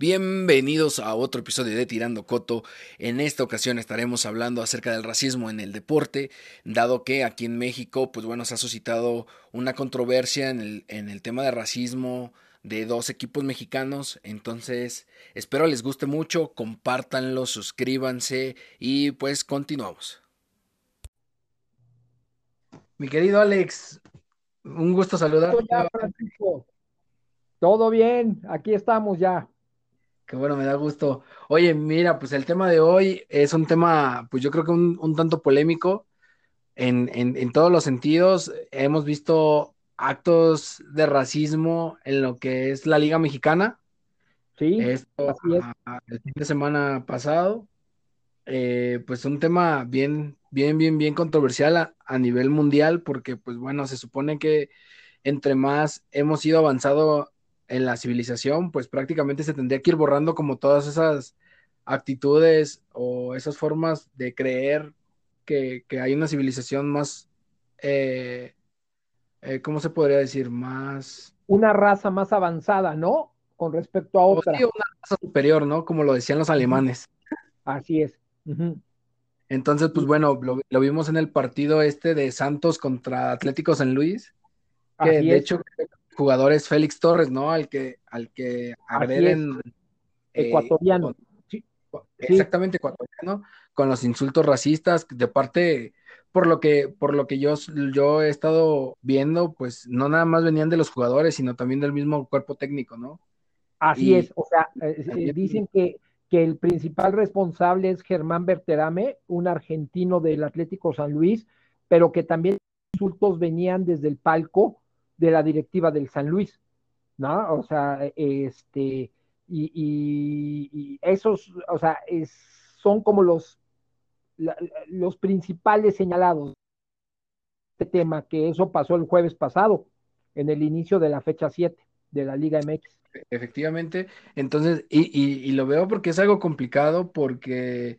Bienvenidos a otro episodio de Tirando Coto. En esta ocasión estaremos hablando acerca del racismo en el deporte, dado que aquí en México, pues bueno, se ha suscitado una controversia en el, en el tema de racismo de dos equipos mexicanos. Entonces, espero les guste mucho, compártanlo, suscríbanse y pues continuamos. Mi querido Alex, un gusto saludarte. Todo bien, aquí estamos ya. Qué bueno, me da gusto. Oye, mira, pues el tema de hoy es un tema, pues yo creo que un, tanto polémico en, en, todos los sentidos. Hemos visto actos de racismo en lo que es la Liga Mexicana. Sí, Esto, es. el fin de semana pasado. Eh, pues un tema bien, bien, bien, bien controversial a, a, nivel mundial, porque pues bueno, se supone que entre más hemos ido avanzado en la civilización, pues prácticamente se tendría que ir borrando como todas esas actitudes o esas formas de creer que, hay una civilización más, eh, eh, ¿cómo se podría decir? Más... Una raza más avanzada, ¿no? Con respecto a otra. una raza superior, ¿no? Como lo decían los alemanes. Así es. Entonces, pues bueno, lo, vimos en el partido este de Santos contra Atlético San Luis, que de hecho jugadores Félix Torres, ¿no? Al que, al que agreden. Eh, ecuatoriano. Exactamente, ecuatoriano, con los insultos racistas, de parte, por lo que, por lo que yo, yo he estado viendo, pues no nada más venían de los jugadores, sino también del mismo cuerpo técnico, ¿no? Así es, o sea, eh, eh, dicen que, que el principal responsable es Germán Berterame, un argentino del Atlético San Luis, pero que también los insultos venían desde el palco de la directiva del San Luis, ¿no? O sea, este, y, esos, o sea, son como los, los principales señalados de este tema, que eso pasó el jueves pasado, en el inicio de la fecha 7 de la Liga MX. Efectivamente, entonces, y, lo veo porque es algo complicado, porque,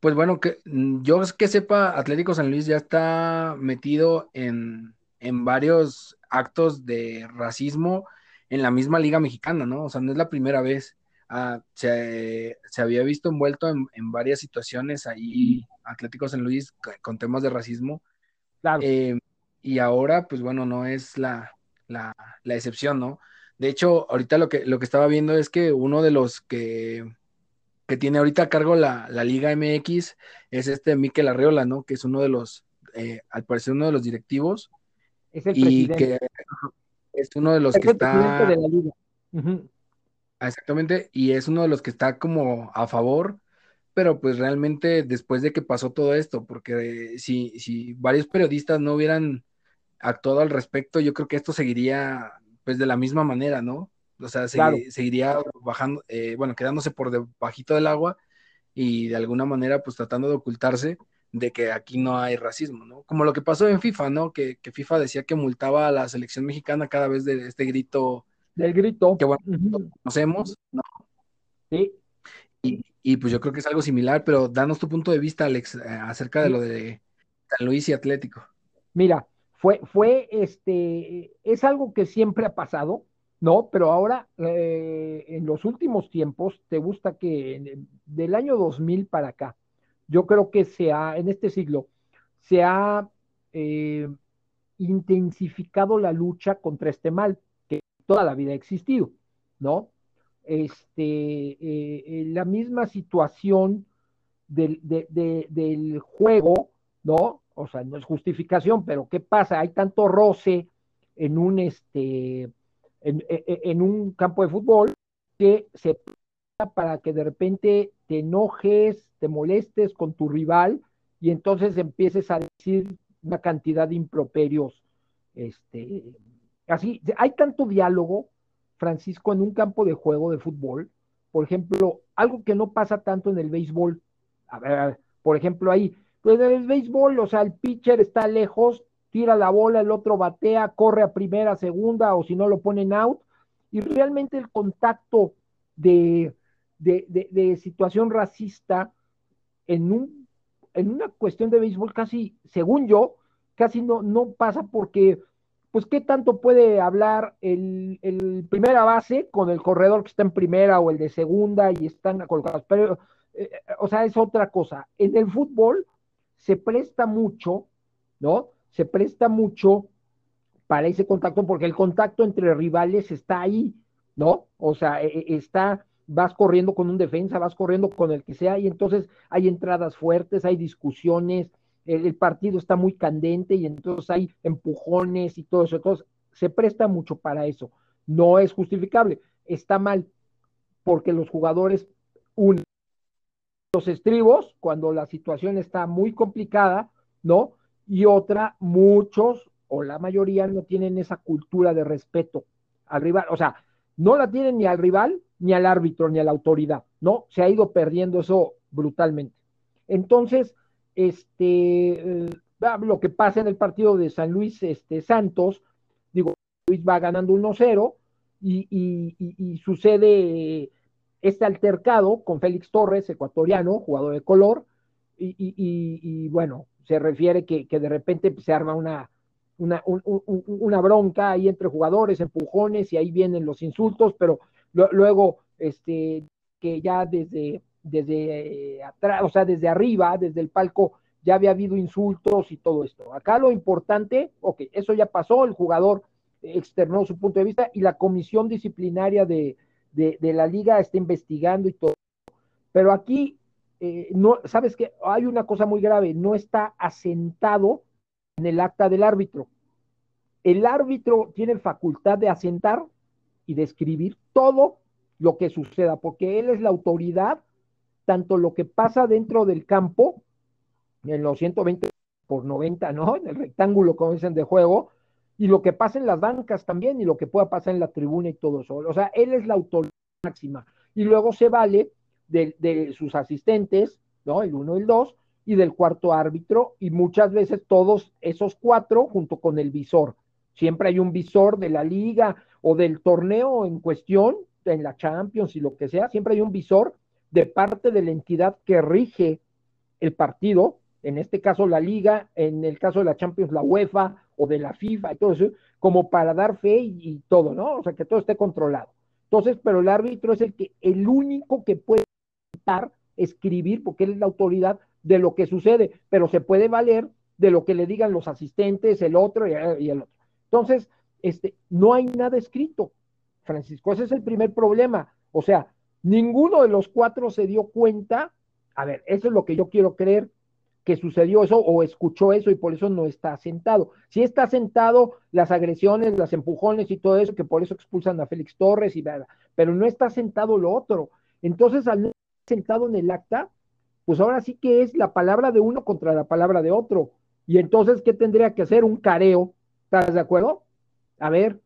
pues bueno, que yo que sepa, Atlético San Luis ya está metido en, en varios actos de racismo en la misma liga mexicana, ¿no? O sea, no es la primera vez. Ah, se, había visto envuelto en, varias situaciones ahí Atlético San Luis con temas de racismo. Claro. Eh, y ahora, pues bueno, no es la, la, excepción, ¿no? De hecho, ahorita lo que, lo que estaba viendo es que uno de los que, que tiene ahorita a cargo la, Liga MX es este Miquel Arreola, ¿no? Que es uno de los, eh, al parecer, uno de los directivos es el y que es uno de los que está. De la liga. Exactamente, y es uno de los que está como a favor, pero pues realmente después de que pasó todo esto, porque si, si varios periodistas no hubieran actuado al respecto, yo creo que esto seguiría pues de la misma manera, ¿no? O sea, seguiría bajando, eh, bueno, quedándose por debajito del agua y de alguna manera pues tratando de ocultarse de que aquí no hay racismo, ¿no? Como lo que pasó en FIFA, ¿no? Que, FIFA decía que multaba a la selección mexicana cada vez de este grito. Del grito. Que bueno, conocemos, ¿no? Sí. Y, pues yo creo que es algo similar, pero danos tu punto de vista, Alex, eh, acerca de lo de San Luis y Atlético. Mira, fue, fue, este, es algo que siempre ha pasado, ¿no? Pero ahora, eh, en los últimos tiempos, te gusta que del año 2000 para acá, yo creo que se ha, en este siglo, se ha eh, intensificado la lucha contra este mal, que toda la vida ha existido, ¿no? Este, eh, la misma situación del, del, juego, ¿no? O sea, no es justificación, pero ¿qué pasa? Hay tanto roce en un, este, en, en un campo de fútbol que se para que de repente te enojes, te molestes con tu rival y entonces empieces a decir una cantidad de improperios. Este, así, hay tanto diálogo, Francisco, en un campo de juego de fútbol. Por ejemplo, algo que no pasa tanto en el béisbol. Por ejemplo, ahí, pues en el béisbol, o sea, el pitcher está lejos, tira la bola, el otro batea, corre a primera, segunda, o si no lo ponen out, y realmente el contacto de, de situación racista en, un, en una cuestión de béisbol casi, según yo, casi no, no pasa porque, pues qué tanto puede hablar el, el, primera base con el corredor que está en primera o el de segunda y están colocados. Pero, eh, o sea, es otra cosa. En el fútbol se presta mucho, ¿no? Se presta mucho para ese contacto porque el contacto entre rivales está ahí, ¿no? O sea, e, e, está, vas corriendo con un defensa, vas corriendo con el que sea y entonces hay entradas fuertes, hay discusiones, el, partido está muy candente y entonces hay empujones y todo eso. Entonces, se presta mucho para eso. No es justificable, está mal, porque los jugadores unen los estribos cuando la situación está muy complicada, ¿no? Y otra, muchos o la mayoría no tienen esa cultura de respeto al rival, o sea, no la tienen ni al rival, ni al árbitro, ni a la autoridad, ¿no? Se ha ido perdiendo eso brutalmente. Entonces, este, eh, lo que pasa en el partido de San Luis este, Santos, digo, Luis va ganando 1-0 y, sucede este altercado con Félix Torres, ecuatoriano, jugador de color, y, bueno, se refiere que, de repente se arma una, una, bronca ahí entre jugadores, empujones, y ahí vienen los insultos, pero luego, este, que ya desde desde eh, atrás, o sea, desde arriba, desde el palco, ya había habido insultos y todo esto. Acá lo importante, ok, eso ya pasó, el jugador externó su punto de vista y la comisión disciplinaria de, la liga está investigando y todo. Pero aquí, eh, no, sabes que hay una cosa muy grave, no está asentado en el acta del árbitro. El árbitro tiene facultad de asentar y de escribir todo lo que suceda, porque él es la autoridad tanto lo que pasa dentro del campo, en los 120 por 90, ¿no? En el rectángulo, como dicen, de juego, y lo que pasa en las bancas también, y lo que pueda pasar en la tribuna y todo eso. O sea, él es la autoridad máxima. Y luego se vale de, sus asistentes, ¿no? El uno y el dos, y del cuarto árbitro, y muchas veces todos esos cuatro junto con el visor. Siempre hay un visor de la liga o del torneo en cuestión, en la Champions y lo que sea, siempre hay un visor de parte de la entidad que rige el partido, en este caso la liga, en el caso de la Champions, la UEFA o de la FIFA y todo eso, como para dar fe y, todo, ¿no? O sea, que todo esté controlado. Entonces, pero el árbitro es el que, el único que puede escribir, porque él es la autoridad de lo que sucede, pero se puede valer de lo que le digan los asistentes, el otro y, y el otro. Entonces, este, no hay nada escrito, Francisco, ese es el primer problema. O sea, Ninguno de los cuatro se dio cuenta, a ver, eso es lo que yo quiero creer, que sucedió eso o escuchó eso y por eso no está sentado. Si está sentado, las agresiones, las empujones y todo eso, que por eso expulsan a Félix Torres y nada, pero no está sentado lo otro. Entonces, al no estar sentado en el acta, pues ahora sí que es la palabra de uno contra la palabra de otro. Y entonces, ¿qué tendría que hacer? Un careo. ¿Estás de acuerdo? A ver,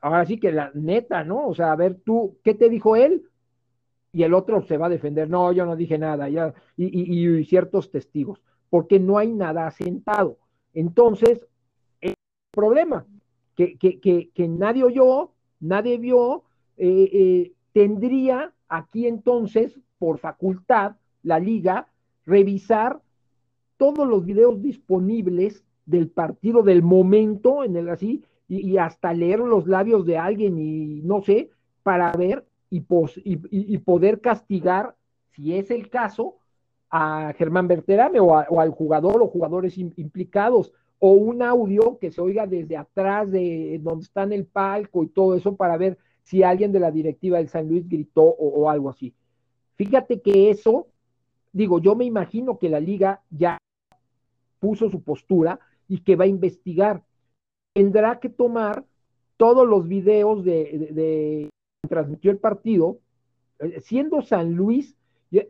ahora sí que la neta, ¿no? O sea, a ver tú, ¿qué te dijo él? y el otro se va a defender, no, yo no dije nada, ya, y, ciertos testigos, porque no hay nada asentado. Entonces, el problema, que, que, que, nadie oyó, nadie vio, eh, eh, tendría aquí entonces, por facultad, la liga, revisar todos los videos disponibles del partido del momento en el así, y hasta leer los labios de alguien y no sé, para ver y, poder castigar, si es el caso, a Germán Berterame o, al jugador o jugadores implicados, o un audio que se oiga desde atrás de donde está en el palco y todo eso para ver si alguien de la directiva del San Luis gritó o, algo así. Fíjate que eso, digo, yo me imagino que la liga ya puso su postura y que va a investigar. Tendrá que tomar todos los videos de transmitió el partido, eh, siendo San Luis,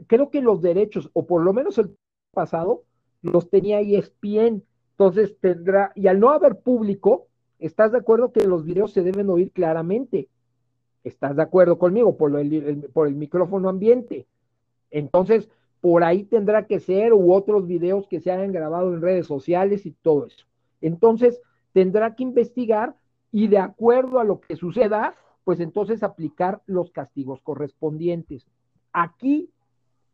creo que los derechos, o por lo menos el pasado, los tenía ESPN. Entonces tendrá, y al no haber público, ¿estás de acuerdo que los videos se deben oír claramente? ¿Estás de acuerdo conmigo por, el, por el micrófono ambiente? Entonces, por ahí tendrá que ser, u otros videos que se hayan grabado en redes sociales y todo eso. Entonces, tendrá que investigar y de acuerdo a lo que suceda, pues entonces aplicar los castigos correspondientes. Aquí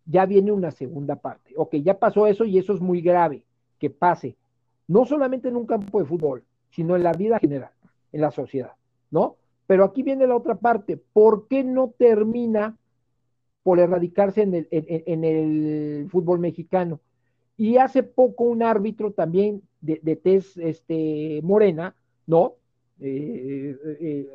ya viene una segunda parte. Ok, ya pasó eso y eso es muy grave que pase, no solamente en un campo de fútbol, sino en la vida general. en la sociedad, ¿no? Pero aquí viene la otra parte, ¿por qué no termina por erradicarse en el, en, el fútbol mexicano? Y hace poco un árbitro también de, de tez este, morena, ¿no? Eh, eh,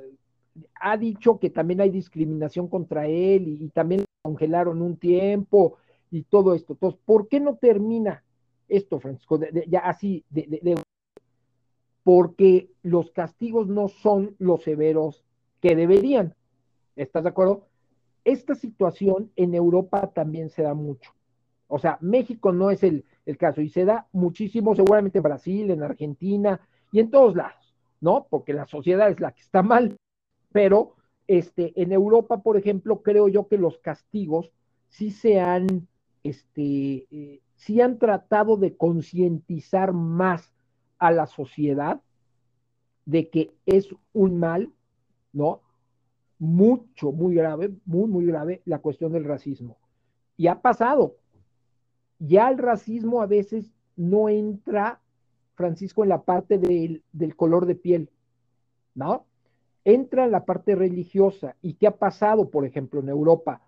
ha dicho que también hay discriminación contra él y, también congelaron un tiempo y todo esto. Entonces, ¿por qué no termina esto, Francisco? ya así, de, porque los castigos no son los severos que deberían. ¿Estás de acuerdo? Esta situación en Europa también se da mucho. O sea, México no es el, el caso y se da muchísimo, seguramente en Brasil, en Argentina y en todos lados, ¿no? Porque la sociedad es la que está mal pero este, en Europa, por ejemplo, creo yo que los castigos sí se han, este, eh, sí han tratado de concientizar más a la sociedad de que es un mal, ¿no? Mucho, muy grave, muy, muy grave la cuestión del racismo. Y ha pasado. Ya el racismo a veces no entra, Francisco, en la parte del, del color de piel, ¿no? entra la parte religiosa. ¿Y qué ha pasado, por ejemplo, en Europa?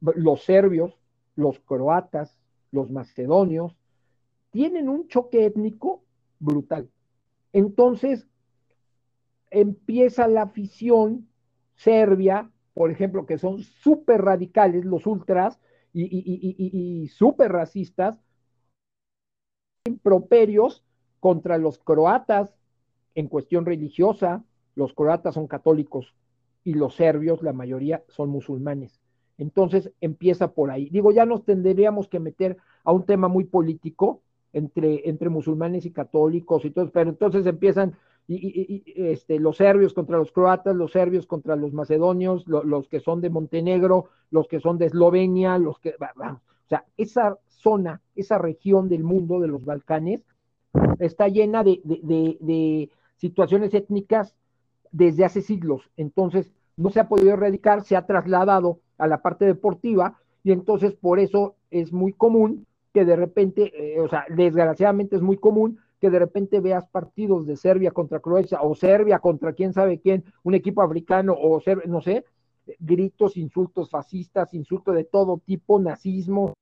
Los serbios, los croatas, los macedonios, tienen un choque étnico brutal. Entonces, empieza la afición serbia, por ejemplo, que son súper radicales, los ultras, y, y súper racistas, improperios contra los croatas en cuestión religiosa, los croatas son católicos y los serbios, la mayoría, son musulmanes. Entonces empieza por ahí. Digo, ya nos tendríamos que meter a un tema muy político entre, entre musulmanes y católicos y todo, pero entonces empiezan y, este, los serbios contra los croatas, los serbios contra los macedonios, los que son de Montenegro, los que son de Eslovenia, los que, o sea, esa zona, esa región del mundo de los Balcanes está llena de, de situaciones étnicas desde hace siglos. Entonces, no se ha podido erradicar, se ha trasladado a la parte deportiva y entonces por eso es muy común que de repente, eh, o sea, desgraciadamente es muy común que de repente veas partidos de Serbia contra Croacia o Serbia contra quién sabe quién, un equipo africano o no sé, gritos, insultos fascistas, insultos de todo tipo, nazismo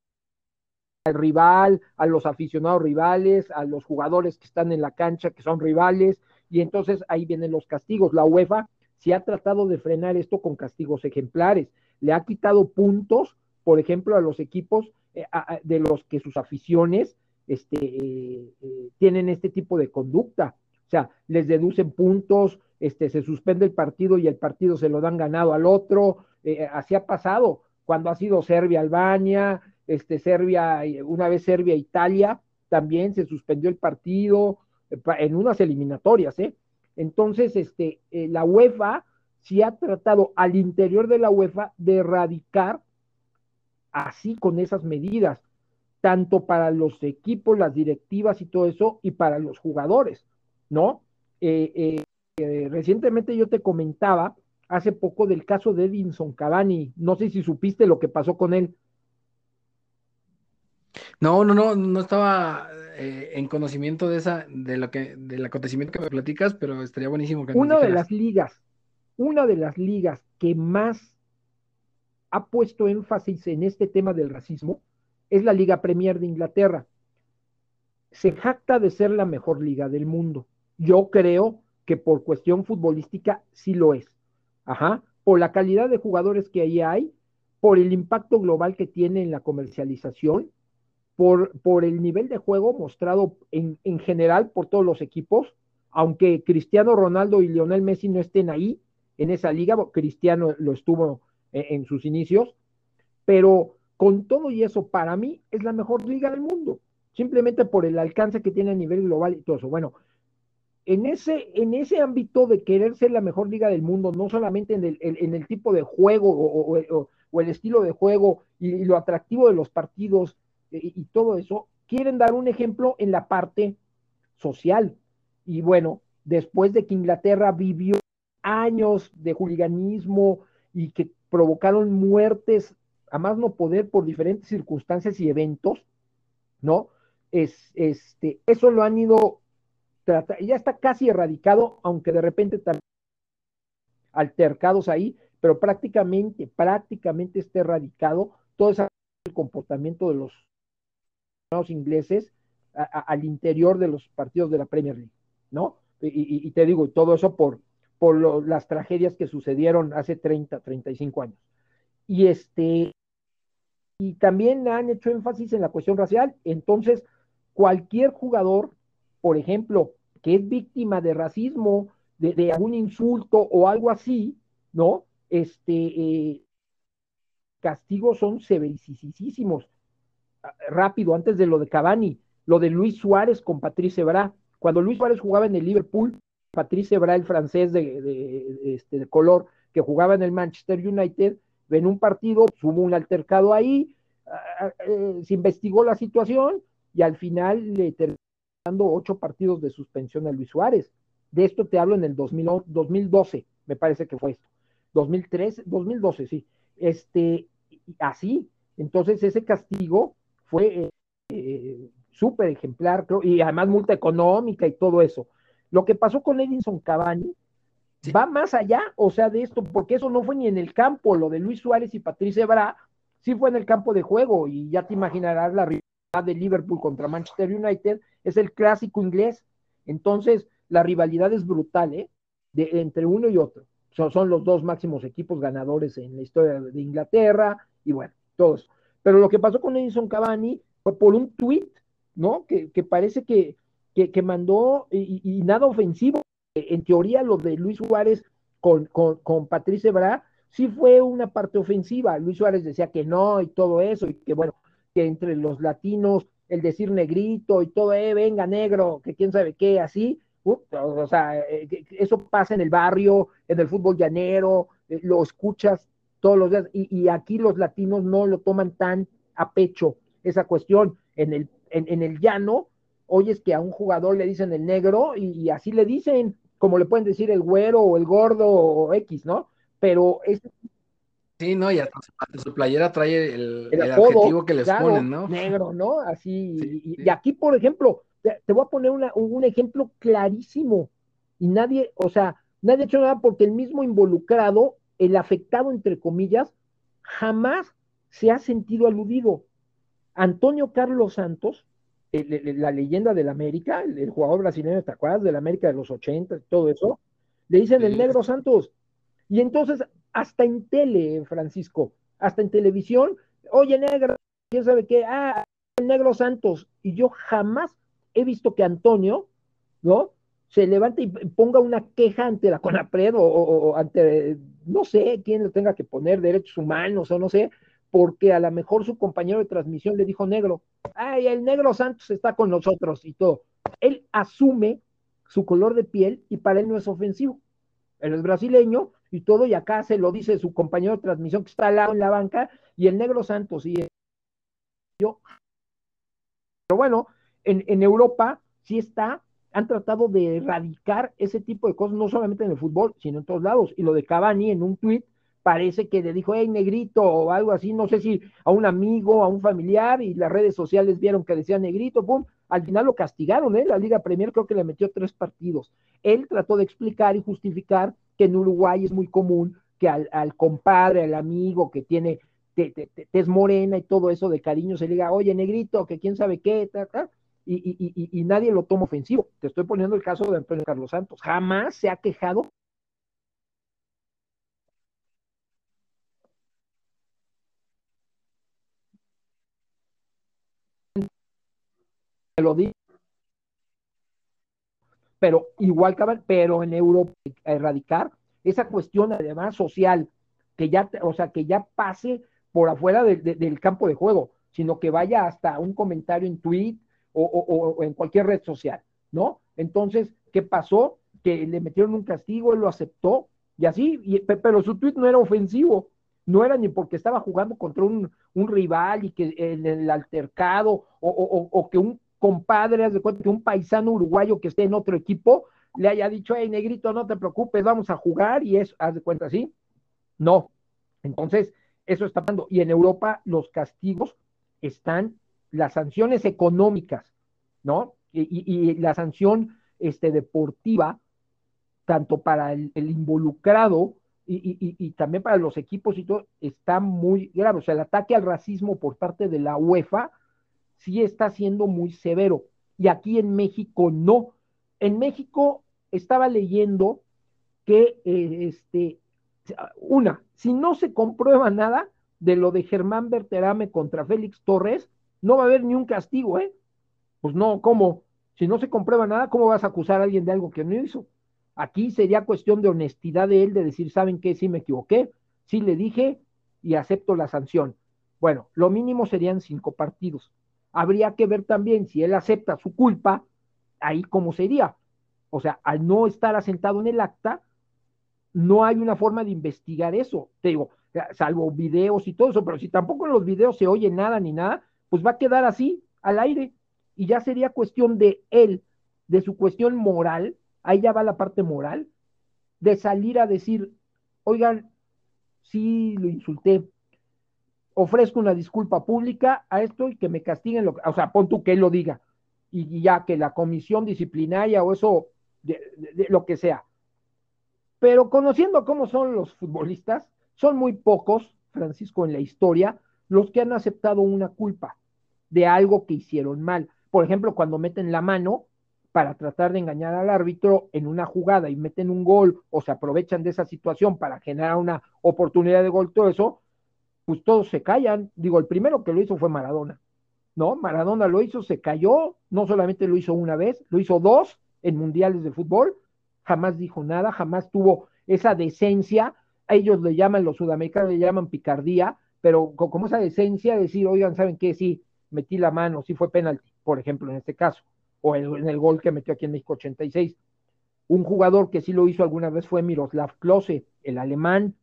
al rival, a los aficionados rivales, a los jugadores que están en la cancha que son rivales, y entonces ahí vienen los castigos. La UEFA se ha tratado de frenar esto con castigos ejemplares. Le ha quitado puntos, por ejemplo, a los equipos eh, de los que sus aficiones este, eh, eh, tienen este tipo de conducta. O sea, les deducen puntos, este, se suspende el partido y el partido se lo dan ganado al otro. así ha pasado cuando ha sido Serbia-Albania, este, Serbia, una vez Serbia-Italia, también se suspendió el partido, en unas eliminatorias, ¿eh? Entonces, este, eh, la UEFA sí ha tratado al interior de la UEFA de erradicar así con esas medidas, tanto para los equipos, las directivas y todo eso, y para los jugadores, ¿no? Eh, eh, recientemente yo te comentaba hace poco del caso de Edinson Cavani, no sé si supiste lo que pasó con él. No, no, no, no estaba eh, en conocimiento de esa, de lo que, del acontecimiento que me platicas, pero estaría buenísimo que Una de las ligas, una de las ligas que más ha puesto énfasis en este tema del racismo es la Liga Premier de Inglaterra. Se jacta de ser la mejor liga del mundo. Yo creo que por cuestión futbolística sí lo es. Ajá. Por la calidad de jugadores que ahí hay, por el impacto global que tiene en la comercialización por, por el nivel de juego mostrado en, en general por todos los equipos, aunque Cristiano Ronaldo y Lionel Messi no estén ahí en esa liga, Cristiano lo estuvo en, en sus inicios, pero con todo y eso, para mí es la mejor liga del mundo, simplemente por el alcance que tiene a nivel global y todo eso. Bueno, en ese, en ese ámbito de querer ser la mejor liga del mundo, no solamente en el, en el tipo de juego o, el estilo de juego y, y, lo atractivo de los partidos y, todo eso, quieren dar un ejemplo en la parte social. Y bueno, después de que Inglaterra vivió años de juliganismo y que provocaron muertes a más no poder por diferentes circunstancias y eventos, ¿no? Es, este, eso lo han ido ya está casi erradicado, aunque de repente también altercados ahí, pero prácticamente, prácticamente está erradicado todo ese comportamiento de los ingleses al interior de los partidos de la Premier League, ¿no? Y, te digo, todo eso por, por las tragedias que sucedieron hace 30, 35 años. Y este, y también han hecho énfasis en la cuestión racial. Entonces, cualquier jugador, por ejemplo, que es víctima de racismo, de, algún insulto o algo así, ¿no? Este, eh, castigos son severísimos. Rápido, antes de lo de Cavani, lo de Luis Suárez con Patrice Bra. Cuando Luis Suárez jugaba en el Liverpool, Patrice Bra, el francés de, este, de color, que jugaba en el Manchester United, en un partido, hubo un altercado ahí, ah, ah, eh, se investigó la situación y al final le terminó dando ocho partidos de suspensión a Luis Suárez. De esto te hablo en el 2012, me parece que fue esto. 2013, 2012, sí. Este, así. Entonces ese castigo fue eh, súper ejemplar, y además multa económica y todo eso. Lo que pasó con Edinson Cavani va más allá, o sea, de esto, porque eso no fue ni en el campo, lo de Luis Suárez y Patricia Bra, sí fue en el campo de juego, y ya te imaginarás la rivalidad de Liverpool contra Manchester United, es el clásico inglés. Entonces, la rivalidad es brutal, ¿eh? De, entre uno y otro. Son, los dos máximos equipos ganadores en la historia de Inglaterra, y bueno, todos. Pero lo que pasó con Edison Cavani fue por un tweet, ¿no? Que, parece que, que, mandó y, nada ofensivo. En teoría, lo de Luis Suárez con, con, con Patrice Bra sí fue una parte ofensiva. Luis Suárez decía que no y todo eso, y que bueno, que entre los latinos el decir negrito y todo, eh, venga negro, que quién sabe qué, así, o sea, eh, eso pasa en el barrio, en el fútbol llanero, eh, lo escuchas todos los días, y, aquí los latinos no lo toman tan a pecho esa cuestión. En el, en, el llano, oyes que a un jugador le dicen el negro y, así le dicen, como le pueden decir el güero o el gordo o X, ¿no? Pero es... Sí, no, y hasta su, playera trae el, adjetivo que les ponen, ¿no? Negro, ¿no? Así. y, aquí, por ejemplo, te, voy a poner un ejemplo clarísimo. Y nadie, o sea, nadie ha hecho nada porque el mismo involucrado, el afectado, entre comillas, jamás se ha sentido aludido. Antonio Carlos Santos, la leyenda del América, el, jugador brasileño, ¿te acuerdas? Del América de los 80 y todo eso, le dicen el negro Santos. Y entonces, hasta en tele, Francisco, hasta en televisión, oye, negro, ¿quién sabe qué? Ah, el negro Santos. Y yo jamás he visto que Antonio, ¿no? Se levante y ponga una queja ante la CONAPRED o, ante, no sé, quién lo tenga que poner, derechos humanos o no sé, porque a lo mejor su compañero de transmisión le dijo negro, ay, el negro Santos está con nosotros y todo. Él asume su color de piel y para él no es ofensivo. Él es brasileño y todo, y acá se lo dice su compañero de transmisión que está al lado en la banca, y el negro Santos, y yo. Pero bueno, en, Europa sí está, han tratado de erradicar ese tipo de cosas, no solamente en el fútbol, sino en todos lados. Y lo de Cavani en un tuit parece que le dijo, hey, negrito, o algo así, no sé si a un amigo, a un familiar, y las redes sociales vieron que decía negrito, pum, al final lo castigaron, ¿eh? La Liga Premier creo que le metió tres partidos. Él trató de explicar y justificar que en Uruguay es muy común que al, compadre, al amigo que tiene tez morena y todo eso de cariño se le diga, oye, negrito, que quién sabe qué, tal, tal y, nadie lo toma ofensivo. Te estoy poniendo el caso de Antonio Carlos Santos. Jamás se ha quejado. Lo digo. Pero igual, pero en Europa, erradicar esa cuestión además social, que ya, o sea, que ya pase por afuera del campo de juego, sino que vaya hasta un comentario en tweet, o, en cualquier red social, ¿no? Entonces, ¿qué pasó? Que le metieron un castigo, él lo aceptó, y así, pero su tweet no era ofensivo, no era ni porque estaba jugando contra un, rival y que en el altercado, o, que un compadre, haz de cuenta que un paisano uruguayo que esté en otro equipo le haya dicho, hey, negrito, no te preocupes, vamos a jugar, y eso, haz de cuenta, ¿sí? No. Entonces, eso está pasando. Y en Europa los castigos están las sanciones económicas, ¿no? Y, la sanción este, deportiva, tanto para el, involucrado y, también para los equipos y todo, está muy grave. O sea, el ataque al racismo por parte de la UEFA sí está siendo muy severo. Y aquí en México no. En México estaba leyendo que, eh, este, una, si no se comprueba nada de lo de Germán Berterame contra Félix Torres, no va a haber ni un castigo, ¿eh? Pues no, ¿cómo? Si no se comprueba nada, ¿cómo vas a acusar a alguien de algo que no hizo? Aquí sería cuestión de honestidad de él, de decir, ¿saben qué? Sí me equivoqué, sí le dije y acepto la sanción. Bueno, lo mínimo serían cinco partidos. Habría que ver también si él acepta su culpa, ahí cómo sería. O sea, al no estar asentado en el acta, no hay una forma de investigar eso. Te digo, salvo videos y todo eso, pero si tampoco en los videos se oye nada ni nada, pues va a quedar así, al aire, y ya sería cuestión de él, de su cuestión moral, ahí ya va la parte moral, de salir a decir, oigan, sí lo insulté, ofrezco una disculpa pública a esto y que me castiguen, lo, o sea, pon tú que él lo diga, y, ya que la comisión disciplinaria o eso, de, lo que sea. Pero conociendo cómo son los futbolistas, son muy pocos, Francisco, en la historia, los que han aceptado una culpa de algo que hicieron mal. Por ejemplo, cuando meten la mano para tratar de engañar al árbitro en una jugada y meten un gol o se aprovechan de esa situación para generar una oportunidad de gol, todo eso, pues todos se callan. Digo, el primero que lo hizo fue Maradona, ¿no? Maradona lo hizo, se cayó, no solamente lo hizo una vez, lo hizo dos en mundiales de fútbol, jamás dijo nada, jamás tuvo esa decencia, a ellos le llaman, los sudamericanos le llaman picardía, pero como esa decencia de decir, oigan, ¿saben qué? Sí, metí la mano, sí fue penalti, por ejemplo, en este caso, o en, el gol que metió aquí en México 86. Un jugador que sí lo hizo alguna vez fue Miroslav Klose, el alemán,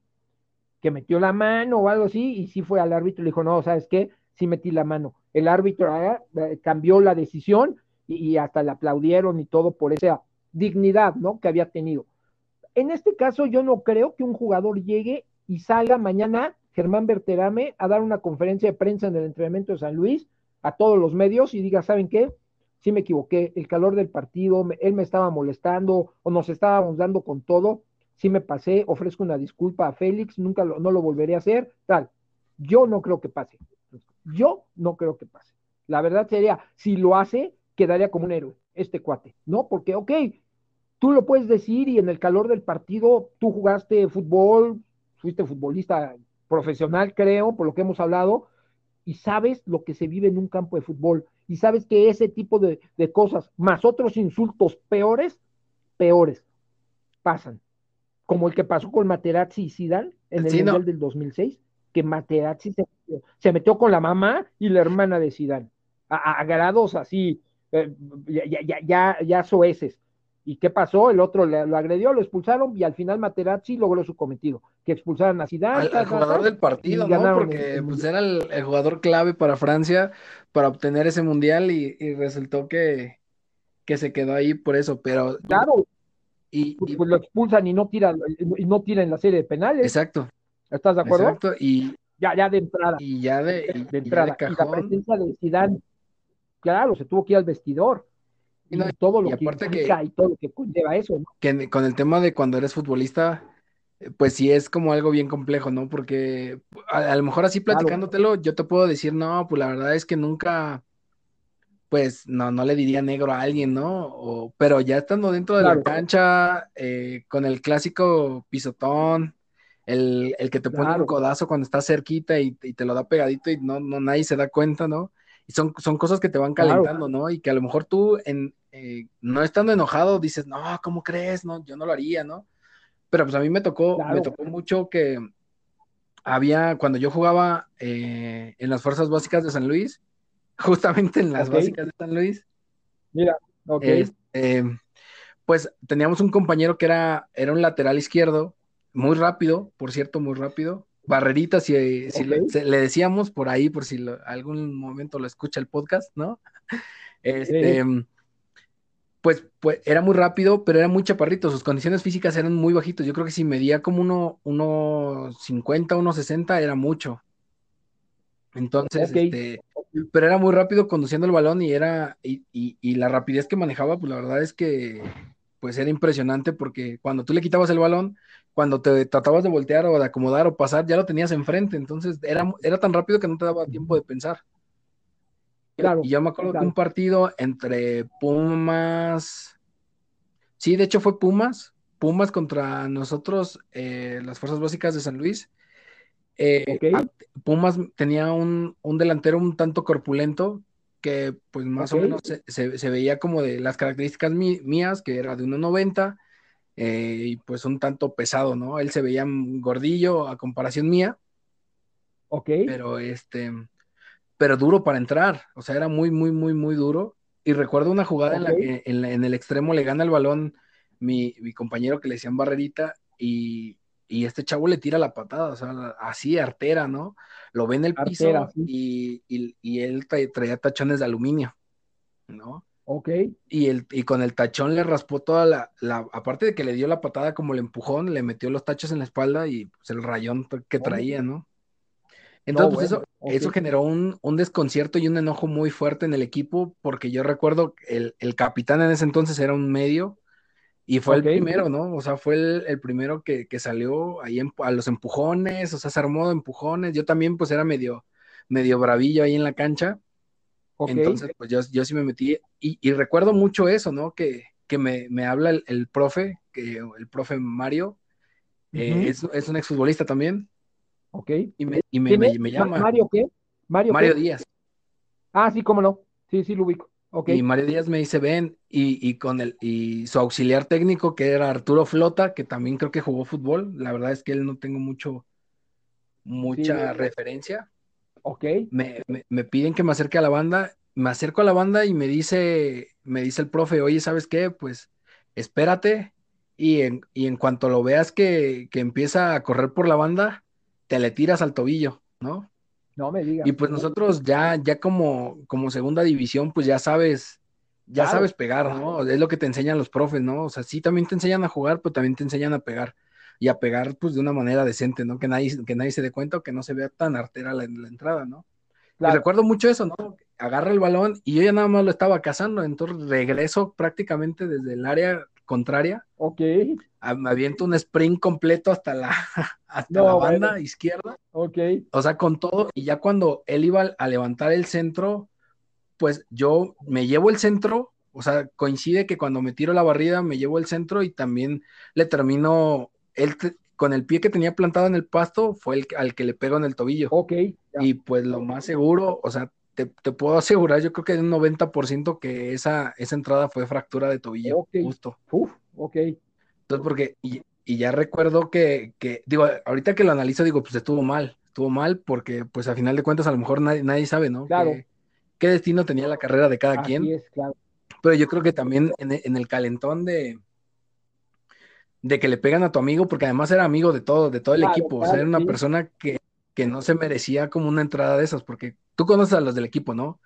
que metió la mano o algo así, y sí fue al árbitro y le dijo, no, ¿sabes qué? Sí metí la mano. El árbitro ah, eh, cambió la decisión y, y, hasta le aplaudieron y todo por esa dignidad, ¿no? Que había tenido. En este caso, yo no creo que un jugador llegue y salga mañana Germán Berterame a dar una conferencia de prensa en el entrenamiento de San Luis a todos los medios y diga, ¿saben qué? Sí me equivoqué, el calor del partido, él me estaba molestando o nos estábamos dando con todo, sí me pasé, ofrezco una disculpa a Félix, nunca lo, no lo volveré a hacer, tal. Yo no creo que pase. Yo no creo que pase. La verdad sería, si lo hace, quedaría como un héroe, este cuate, ¿no? Porque, ok, tú lo puedes decir y en el calor del partido tú jugaste fútbol, fuiste futbolista profesional, creo, por lo que hemos hablado, y sabes lo que se vive en un campo de fútbol, y sabes que ese tipo de, cosas, más otros insultos peores, peores, pasan. Como el que pasó con Materazzi y Zidane en el Mundial del 2006, que Materazzi se, metió con la mamá y la hermana de Zidane, a, grados así, eh, ya, ya, ya, ya soeces. ¿Y qué pasó? El otro lo agredió, lo expulsaron y al final Materazzi logró su cometido, que expulsaran a Zidane. Al, jugador del partido, ¿no? Porque pues, era el, jugador clave para Francia para obtener ese mundial y, resultó que, que, se quedó ahí por eso, pero... Claro, y, pues, pues, lo expulsan y no tiran y no tiran la serie de penales. Exacto. ¿Estás de acuerdo? Exacto, y... Ya, ya de entrada. Y ya de, entrada. y la presencia de Zidane, claro, se tuvo que ir al vestidor y, todo lo que y todo lo que conlleva eso, Que con el tema de cuando eres futbolista, pues sí es como algo bien complejo, ¿no? Porque a, lo mejor así platicándotelo, yo te puedo decir, no, pues la verdad es que nunca, pues no, no le diría negro a alguien, ¿no? pero ya estando dentro de la cancha, eh, con el clásico pisotón, el, que te pone un codazo cuando estás cerquita y, y, te lo da pegadito y no, no nadie se da cuenta, ¿no? Y son, son cosas que te van calentando, ¿no? Y que a lo mejor tú, en, eh, no estando enojado, dices, no, ¿cómo crees? No, yo no lo haría, ¿no? Pero pues a mí me tocó, me tocó mucho que había, cuando yo jugaba eh, en las fuerzas básicas de San Luis, justamente en las básicas de San Luis. Mira, ok. Este, pues teníamos un compañero que era, era un lateral izquierdo, muy rápido, por cierto, muy rápido, Barrerita, si, le, decíamos por ahí, por si algún momento lo escucha el podcast, ¿no? Este, pues, pues era muy rápido, pero era muy chaparrito, sus condiciones físicas eran muy bajitos. Yo creo que si medía como uno, uno 50, uno 60 era mucho. Entonces, este, pero era muy rápido conduciendo el balón y era, y, y, la rapidez que manejaba, pues la verdad es que pues era impresionante porque cuando tú le quitabas el balón, cuando te tratabas de voltear o de acomodar o pasar, ya lo tenías enfrente, entonces era, era tan rápido que no te daba tiempo de pensar. Claro, y yo me acuerdo de un partido entre Pumas, sí, de hecho fue Pumas, Pumas contra nosotros, eh, las Fuerzas Básicas de San Luis. Eh, Pumas tenía un, delantero un tanto corpulento que pues más o menos se, veía como de las características mías, que era de 1,90 eh, y pues un tanto pesado, ¿no? Él se veía gordillo a comparación mía. Ok. Pero este, pero duro para entrar, o sea, era muy, muy, muy, muy duro. Y recuerdo una jugada en la que en, el extremo le gana el balón mi, compañero que le decían barrerita y, este chavo le tira la patada, o sea, así artera, ¿no? Lo ve en el piso y, él traía tachones de aluminio, ¿no? Ok. Y, el, y con el tachón le raspó toda la, la, aparte de que le dio la patada como el empujón, le metió los tachos en la espalda y pues, el rayón que traía, ¿no? Entonces, pues, eso, eso generó un, un, desconcierto y un enojo muy fuerte en el equipo, porque yo recuerdo el, el capitán en ese entonces era un medio, y fue el primero, ¿no? O sea, fue el, primero que, salió ahí a los empujones, o sea, se armó de empujones. Yo también, pues, era medio, medio bravillo ahí en la cancha. Entonces, pues yo, yo sí me metí. Y, recuerdo mucho eso, ¿no? Que, que me, me habla el, profe, que, el profe Mario, eh, es, es, un exfutbolista también. Ok. Y me, y me, me, llama. ¿Mario qué? Mario, Mario Díaz. Ah, sí, cómo no. Sí, sí, lo ubico. Y Mario Díaz me dice, ven, y, con el, y su auxiliar técnico, que era Arturo Flota, que también creo que jugó fútbol, la verdad es que él no tengo mucho, mucha referencia. Ok. Me, piden que me acerque a la banda, me acerco a la banda y me dice, me dice el profe, oye, ¿sabes qué? Pues espérate, y en, y en cuanto lo veas que, que empieza a correr por la banda, te le tiras al tobillo, ¿no? No me digas. Y pues nosotros ya, ya como, como segunda división, pues ya sabes, ya sabes pegar, ¿no? Es lo que te enseñan los profes, ¿no? O sea, sí también te enseñan a jugar, pero también te enseñan a pegar. Y a pegar, pues, de una manera decente, ¿no? Que nadie, que nadie se dé cuenta o que no se vea tan artera la, la entrada, ¿no? Y recuerdo mucho eso, ¿no? Agarra el balón y yo ya nada más lo estaba cazando, entonces regreso prácticamente desde el área contraria. Ok. Me aviento un sprint completo hasta la, hasta la banda izquierda. Ok. O sea, con todo. Y ya cuando él iba a levantar el centro, pues yo me llevo el centro. O sea, coincide que cuando me tiro la barrida me llevo el centro y también le termino, él con el pie que tenía plantado en el pasto fue el al que le pego en el tobillo. Ok. Y pues lo más seguro, o sea, te, puedo asegurar, yo creo que un 90% que esa, esa entrada fue fractura de tobillo, justo. Uf, ok. Entonces, porque, y, ya recuerdo que, digo, ahorita que lo analizo, digo, pues estuvo mal, estuvo mal porque, pues a final de cuentas, a lo mejor nadie, nadie sabe, ¿no? Claro. ¿Qué, destino tenía la carrera de cada Así quien? Es, claro. Pero yo creo que también en, el calentón de, de que le pegan a tu amigo, porque además era amigo de todo, de todo el equipo, o sea, era una persona que, que no se merecía como una entrada de esas, porque tú conoces a los del equipo, ¿no?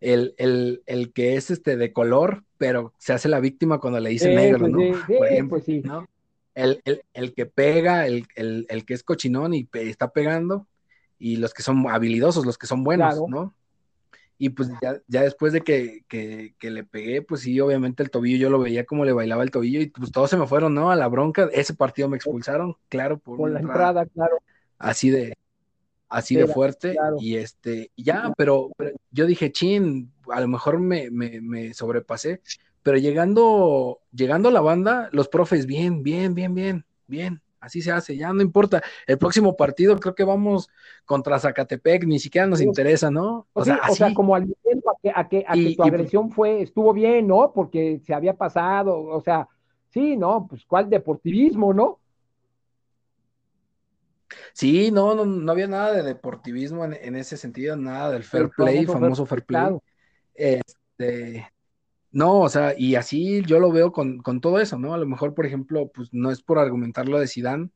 El, el, que es este de color, pero se hace la víctima cuando le dicen negro, pues ¿no? Por ejemplo, pues ¿no? El, que pega, el, que es cochinón y está pegando, y los que son habilidosos, los que son buenos, ¿no? Y pues ya, ya después de que, que, que, le pegué, pues sí, obviamente el tobillo, yo lo veía como le bailaba el tobillo y pues todos se me fueron, ¿no? A la bronca. Ese partido me expulsaron, claro, por, por la entrada, claro. Así de, así de fuerte y este, ya, pero, yo dije, chin, a lo mejor me, me, sobrepasé, pero llegando, llegando a la banda, los profes, bien, bien, bien, bien, bien, así se hace, ya no importa, el próximo partido creo que vamos contra Zacatepec, ni siquiera nos interesa, ¿no? O, sea, o sea, como al a que, a que, a que tu agresión fue, estuvo bien, ¿no? Porque se había pasado, o sea, sí, ¿no? Pues cuál deportivismo, ¿no? Sí, no, no, no había nada de deportivismo en, ese sentido, nada del fair play, famoso, fair play. Este, no, o sea, y así yo lo veo con, todo eso, ¿no? A lo mejor, por ejemplo, pues no es por argumentar lo de Sidán,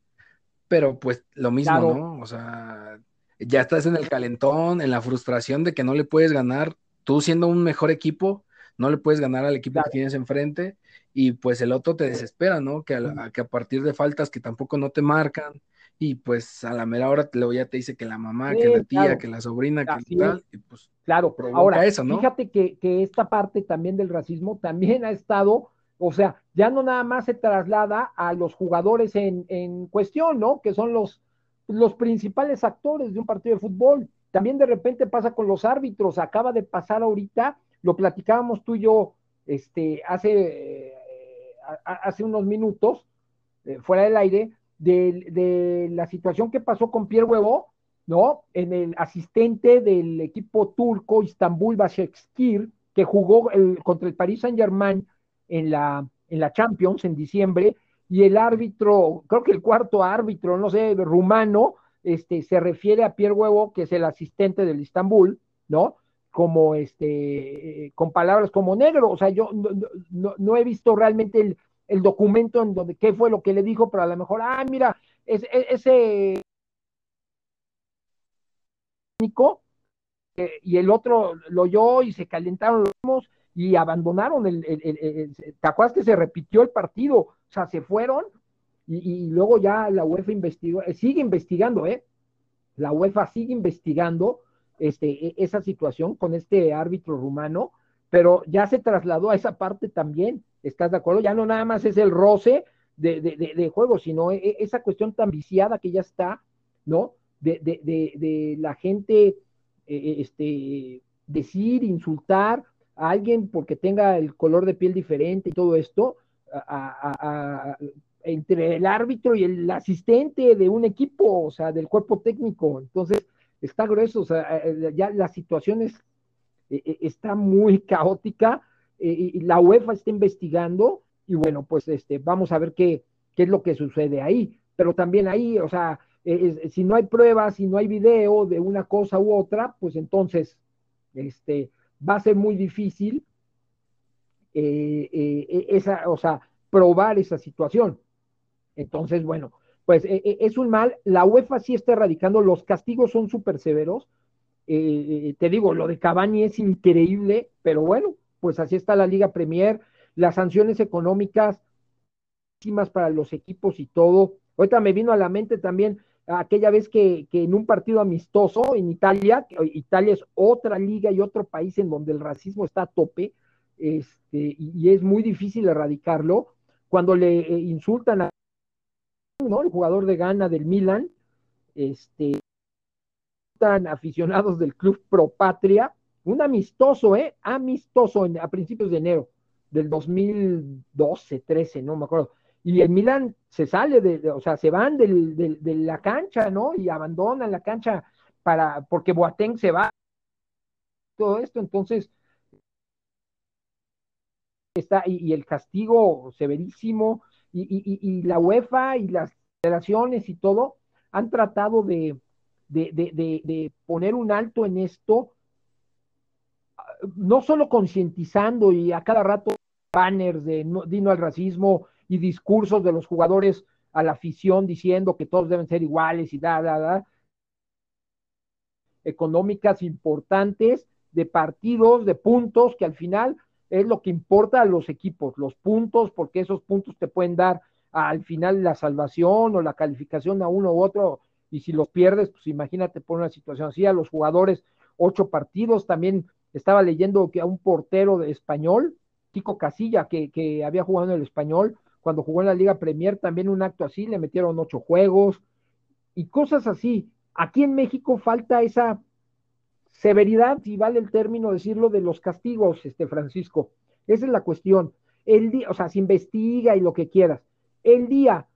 pero pues lo mismo, ¿no? O sea, ya estás en el calentón, en la frustración de que no le puedes ganar, tú siendo un mejor equipo, no le puedes ganar al equipo que tienes enfrente, y pues el otro te desespera, ¿no? Que a, que a partir de faltas que tampoco no te marcan, y pues a la mera hora luego ya te dice que la mamá, que la tía, que la sobrina, que tal, y pues Claro, ahora, eso, ¿no? fíjate que, que esta parte también del racismo también ha estado, o sea, ya no nada más se traslada a los jugadores en, en cuestión, ¿no? Que son los, los principales actores de un partido de fútbol. También de repente pasa con los árbitros. Acaba de pasar ahorita, lo platicábamos tú y yo este, hace, eh, hace unos minutos, eh, fuera del aire, de, de, la situación que pasó con Pierre Huevo, ¿no? En el asistente del equipo turco Istanbul Başakşehir, que jugó contra el Paris Saint Germain en la, en la Champions en diciembre, y el árbitro, creo que el cuarto árbitro, no sé, rumano, este, se refiere a Pierre Huevo, que es el asistente del Istanbul, ¿no? Como este, con palabras como negro, o sea, yo no, he visto realmente el, documento en donde qué fue lo que le dijo, pero a lo mejor, ah, mira, e, ese eh, y el otro lo oyó y se calentaron los y abandonaron el, el, el, ¿te acuerdas que se repitió el partido? O sea, se fueron y, luego ya la UEFA investigó, eh, sigue investigando, ¿eh? La UEFA sigue investigando este, e, esa situación con este árbitro rumano, pero ya se trasladó a esa parte también, ¿estás de acuerdo? Ya no nada más es el roce de, de, juego, sino e, e, esa cuestión tan viciada que ya está, ¿no? De, de la gente, este, decir, insultar a alguien porque tenga el color de piel diferente y todo esto, a, entre el árbitro y el asistente de un equipo, o sea, del cuerpo técnico. Entonces, está grueso, o sea, eh, ya la situación es, eh, eh, está muy caótica, y la UEFA está investigando, y bueno, pues este, vamos a ver qué, qué es lo que sucede ahí. Pero también ahí, o sea, si no hay pruebas, si no hay video de una cosa u otra, pues entonces, este, va a ser muy difícil esa, o sea, probar esa situación. Entonces, bueno, pues e, e, es un mal. La UEFA sí está erradicando, los castigos son súper severos. Eh, eh, te digo, lo de Cavani es increíble, pero bueno, pues así está la Liga Premier, las sanciones económicas para los equipos y todo. Ahorita me vino a la mente también aquella vez que, en un partido amistoso en Italia, Italia es otra liga y otro país en donde el racismo está a tope, este, y, es muy difícil erradicarlo, cuando le eh, insultan a el jugador de Ghana del Milan, este, aficionados del club Pro Patria, un amistoso, ¿eh? Amistoso a principios de enero del 2012, 13, no me acuerdo. Y el Milan se sale de, o sea, se van de la cancha, ¿no? Y abandonan la cancha para, porque Boateng se va. Todo esto, entonces, está, y el castigo severísimo, y, la UEFA y las federaciones y todo han tratado de, poner un alto en esto, no solo concientizando y a cada rato banners de no, Dino al racismo y discursos de los jugadores a la afición diciendo que todos deben ser iguales y da, da, da, económicas importantes de partidos, de puntos, que al final es lo que importa a los equipos, los puntos, porque esos puntos te pueden dar al final la salvación o la calificación a uno u otro, y si los pierdes, pues imagínate por una situación así, a los jugadores ocho partidos, también estaba leyendo que a un portero de español, Tico Casilla, que, que había jugado en el español, cuando jugó en la Liga Premier, también un acto así, le metieron ocho juegos y cosas así. Aquí en México falta esa severidad, si vale el término decirlo, de los castigos, este Francisco. Esa es la cuestión. El día, o sea, se investiga y lo que quieras. El día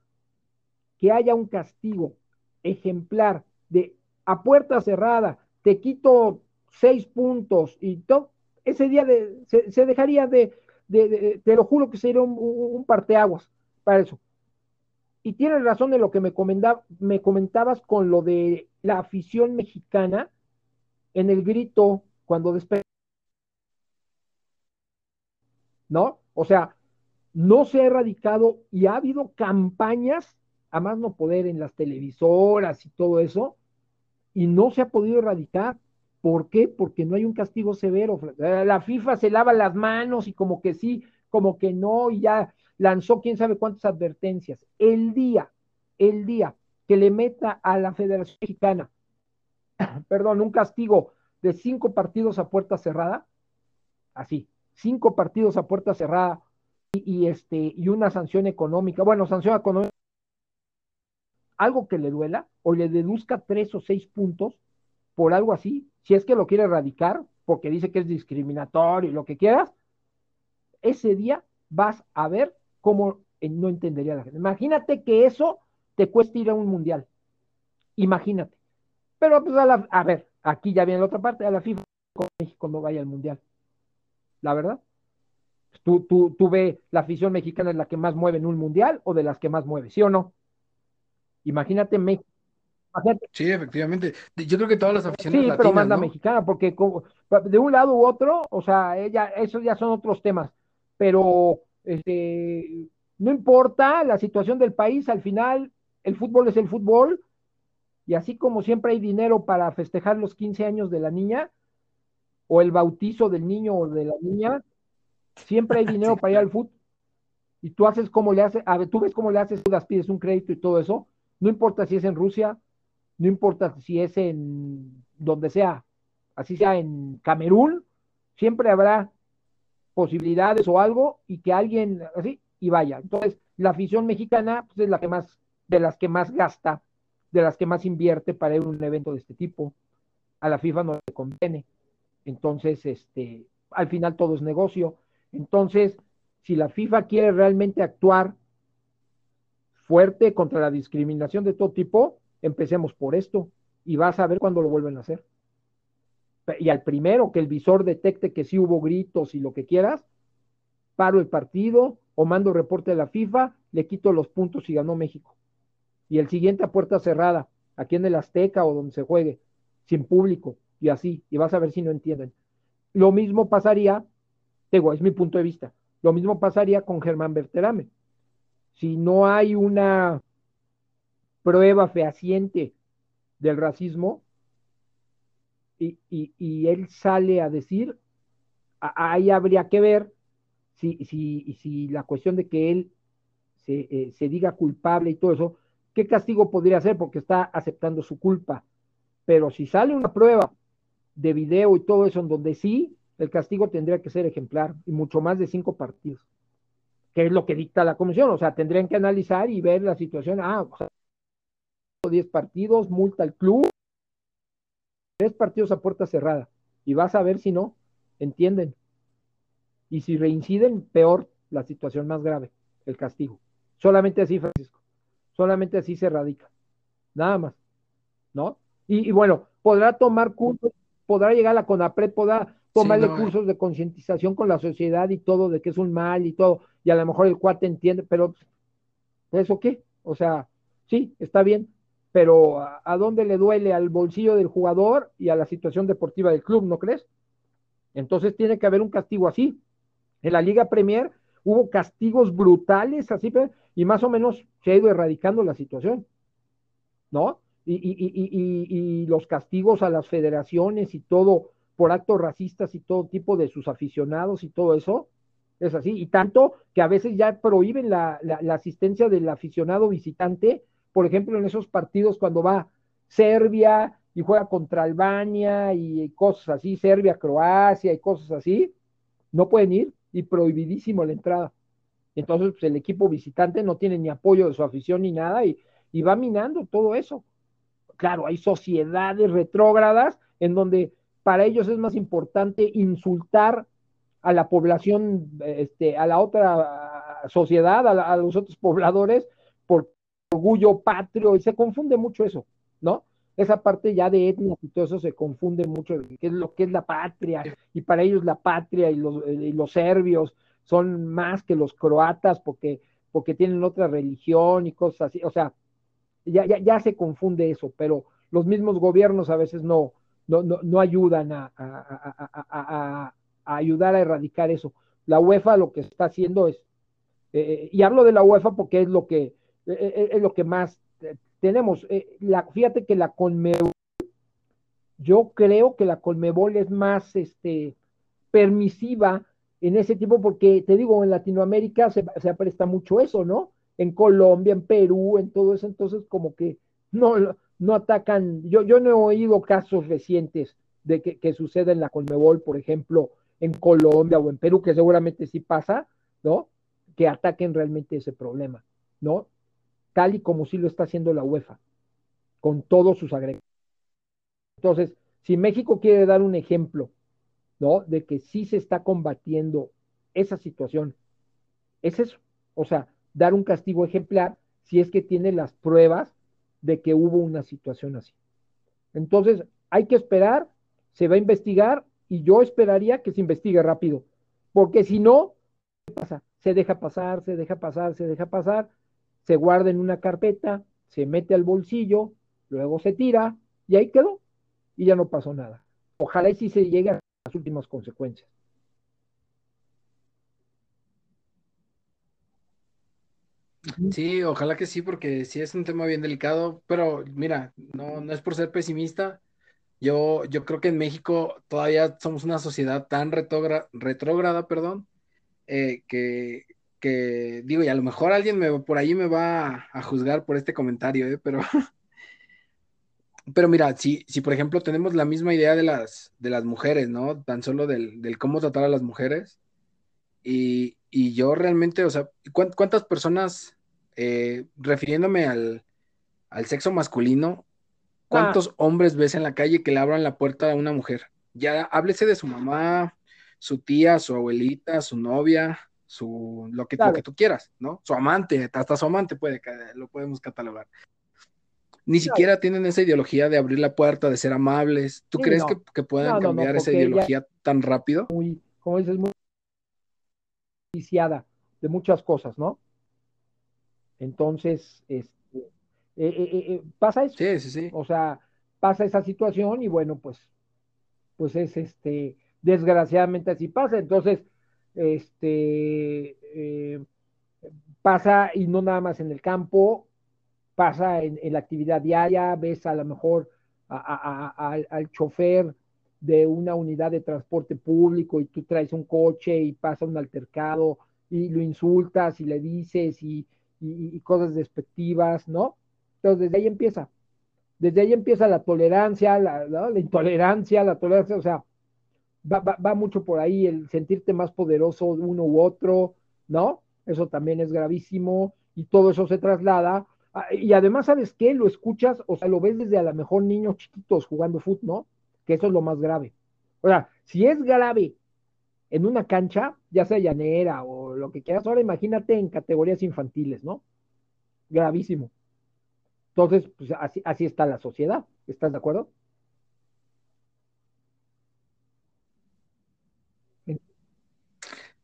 que haya un castigo ejemplar de a puerta cerrada, te quito seis puntos y todo, ese día de, se, dejaría de, de, te lo juro que sería un, un, parteaguas para eso. Y tienes razón en lo que me, me comentabas con lo de la afición mexicana, en el grito cuando despega. ¿No? O sea, no se ha erradicado y ha habido campañas, a más no poder en las televisoras y todo eso, y no se ha podido erradicar. ¿Por qué? Porque no hay un castigo severo. La FIFA se lava las manos y como que sí, como que no, y ya lanzó quién sabe cuántas advertencias. El día, el día que le meta a la Federación Mexicana perdón, un castigo de cinco partidos a puerta cerrada, así, cinco partidos a puerta cerrada y, este, y una sanción económica, bueno, sanción económica, algo que le duela o le deduzca tres o seis puntos por algo así, si es que lo quiere erradicar, porque dice que es discriminatorio y lo que quieras, ese día vas a ver cómo eh, no entendería la gente. Imagínate que eso te cuesta ir a un mundial. Imagínate. Pero pues a, a ver, aquí ya viene la otra parte, a la FIFA con México no vaya al mundial. La verdad. Tú, tú, tú la afición mexicana es la que más mueve en un mundial o de las que más mueve, ¿sí o no? Imagínate México. Sí, efectivamente. Yo creo que todas las aficiones. Sí, pero manda mexicana, porque de un lado u otro, o sea, ella, esos ya son otros temas. Pero este, no importa la situación del país, al final el fútbol es el fútbol, y así como siempre hay dinero para festejar los 15 años de la niña, o el bautizo del niño o de la niña, siempre hay dinero para ir al fútbol. Y tú haces como le haces, a ver, tú ves cómo le haces, tú las pides un crédito y todo eso, no importa si es en Rusia, no importa si es en donde sea, así sea en Camerún, siempre habrá posibilidades o algo y que alguien así y vaya. Entonces, la afición mexicana pues, es la que más, de las que más gasta, de las que más invierte para ir a un evento de este tipo. A la FIFA no le conviene. Entonces, este, al final todo es negocio. Entonces, si la FIFA quiere realmente actuar fuerte contra la discriminación de todo tipo, empecemos por esto y vas a ver cuando lo vuelven a hacer. Y al primero que el visor detecte que sí hubo gritos y lo que quieras, paro el partido o mando reporte a la FIFA, le quito los puntos y ganó México. Y el siguiente a puerta cerrada, aquí en el Azteca o donde se juegue, sin público y así, y vas a ver si no entienden. Lo mismo pasaría, digo, es mi punto de vista, lo mismo pasaría con Germán Berterame. Si no hay una prueba fehaciente del racismo y, y, él sale a decir, ahí habría que ver si, si, si la cuestión de que él se, eh, se diga culpable y todo eso, ¿qué castigo podría ser? Porque está aceptando su culpa. Pero si sale una prueba de video y todo eso en donde sí, el castigo tendría que ser ejemplar y mucho más de cinco partidos, que es lo que dicta la comisión. O sea, tendrían que analizar y ver la situación. Ah, o sea, 10 partidos, multa al club, tres partidos a puerta cerrada. Y vas a ver si no, entienden. Y si reinciden, peor, la situación más grave, el castigo. Solamente así, Francisco. Solamente así se radica. Nada más. ¿No? Y, bueno, podrá tomar cursos, podrá llegar a la CONAPRED, podrá tomarle cursos de concientización con la sociedad y todo, de que es un mal y todo, y a lo mejor el cuate entiende, pero ¿eso qué? O sea, sí, está bien, pero ¿a, dónde le duele? Al bolsillo del jugador y a la situación deportiva del club, ¿no crees? Entonces tiene que haber un castigo así. En la Liga Premier hubo castigos brutales, así, y más o menos se ha ido erradicando la situación, ¿no? Y, y, los castigos a las federaciones y todo por actos racistas y todo tipo de sus aficionados y todo eso, es así. Y tanto que a veces ya prohíben la, la asistencia del aficionado visitante por ejemplo, en esos partidos cuando va Serbia y juega contra Albania y cosas así, Serbia, Croacia y cosas así, no pueden ir y prohibidísimo la entrada. Entonces, pues, el equipo visitante no tiene ni apoyo de su afición ni nada y, y va minando todo eso. Claro, hay sociedades retrógradas en donde para ellos es más importante insultar a la población, este, a la otra sociedad, a, a los otros pobladores, por orgullo patrio, y se confunde mucho eso, ¿no? Esa parte ya de etnias y todo eso se confunde mucho, qué es lo que es la patria, y para ellos la patria y los, y los serbios son más que los croatas porque, porque tienen otra religión y cosas así, o sea, ya, ya, ya se confunde eso, pero los mismos gobiernos a veces no, no, no, ayudan a, a, ayudar a erradicar eso. La UEFA lo que está haciendo es, eh, eh, y hablo de la UEFA porque es lo que es lo que más eh, tenemos. La, fíjate que la Conmebol, yo creo que la Conmebol es más este, permisiva en ese tipo, porque te digo, en Latinoamérica se, se presta mucho eso, ¿no? En Colombia, en Perú, en todo eso, entonces como que no, no atacan, yo, yo no he oído casos recientes de que, que suceda en la Conmebol, por ejemplo, en Colombia o en Perú, que seguramente sí pasa, ¿no? Que ataquen realmente ese problema, ¿no? Tal y como sí lo está haciendo la UEFA, con todos sus agregados. Entonces, si México quiere dar un ejemplo, ¿no? De que sí se está combatiendo esa situación, es eso. O sea, dar un castigo ejemplar si es que tiene las pruebas de que hubo una situación así. Entonces, hay que esperar, se va a investigar y yo esperaría que se investigue rápido, porque si no, ¿qué pasa? Se deja pasar, se deja pasar, se deja pasar, se guarda en una carpeta, se mete al bolsillo, luego se tira y ahí quedó y ya no pasó nada. Ojalá y si se llegue a las últimas consecuencias. Sí, ojalá que sí, porque sí es un tema bien delicado, pero mira, no, no es por ser pesimista. Yo, yo creo que en México todavía somos una sociedad tan retrógrada, perdón, eh, que, que, digo, y a lo mejor alguien me, por ahí me va a, juzgar por este comentario, eh, pero, pero mira, si, si por ejemplo tenemos la misma idea de las, de las mujeres, ¿no? Tan solo del, del cómo tratar a las mujeres, y, y yo realmente, o sea, ¿cuántas personas eh, refiriéndome al, sexo masculino, ¿cuántos ah. hombres ves en la calle que le abran la puerta a una mujer? Ya háblese de su mamá, su tía, su abuelita, su novia, su lo que, que tú quieras, ¿no? Su amante, hasta su amante puede, lo podemos catalogar. Ni siquiera tienen esa ideología de abrir la puerta, de ser amables. ¿Tú crees que, puedan cambiar esa ideología tan rápido? Muy, como dices, muy viciada de muchas cosas, ¿no? Entonces, este, eh, eh, eh, pasa eso. Sí, sí, sí. O sea, pasa esa situación y bueno, pues, pues es este, desgraciadamente así pasa. Entonces, este, pasa y no nada más en el campo, pasa en, la actividad diaria, ves a lo mejor al chofer de una unidad de transporte público y tú traes un coche y pasa un altercado y lo insultas y le dices y, cosas despectivas, ¿no? Entonces, desde ahí empieza. Desde ahí empieza la tolerancia, la intolerancia, la tolerancia, o sea, va, va, mucho por ahí el sentirte más poderoso de uno u otro, ¿no? Eso también es gravísimo y todo eso se traslada. Y además, ¿sabes qué? Lo escuchas, o sea, lo ves desde a lo mejor niños chiquitos jugando fútbol, ¿no? Que eso es lo más grave. O sea, si es grave en una cancha, ya sea llanera o lo que quieras, ahora imagínate en categorías infantiles, ¿no? Gravísimo. Entonces, pues así, así está la sociedad, ¿estás de acuerdo?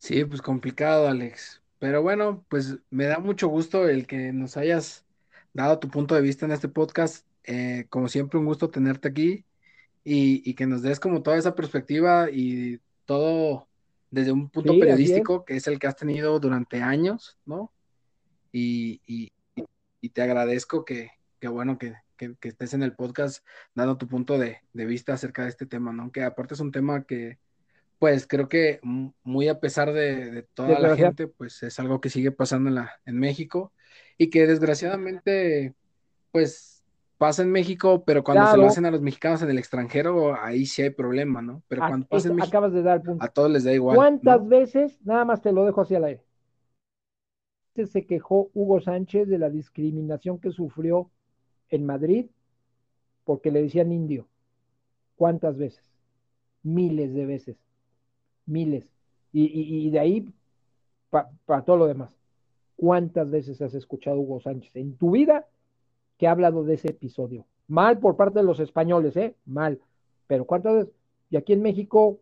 Sí, pues complicado, Alex. Pero bueno, pues me da mucho gusto el que nos hayas dado tu punto de vista en este podcast. Eh, como siempre, un gusto tenerte aquí y, y que nos des como toda esa perspectiva y todo desde un punto periodístico, que es el que has tenido durante años, ¿no? Y, te agradezco que, bueno, que, estés en el podcast dando tu punto de, vista acerca de este tema, ¿no? Que aparte es un tema que, pues creo que muy a pesar de, toda la gente, pues es algo que sigue pasando en, la, en México y que desgraciadamente, pues pasa en México, pero cuando se lo hacen a los mexicanos en el extranjero, ahí sí hay problema, ¿no? Pero cuando pasa en México, acabas de dar punto. a todos les da igual. ¿Cuántas veces, nada más te lo dejo así al aire, se quejó Hugo Sánchez de la discriminación que sufrió en Madrid porque le decían indio? ¿Cuántas veces? Miles de veces. Miles. Y, de ahí para todo lo demás. ¿Cuántas veces has escuchado Hugo Sánchez en tu vida que ha hablado de ese episodio. Mal por parte de los españoles, ¿eh? Mal. Pero ¿cuántas veces? Y aquí en México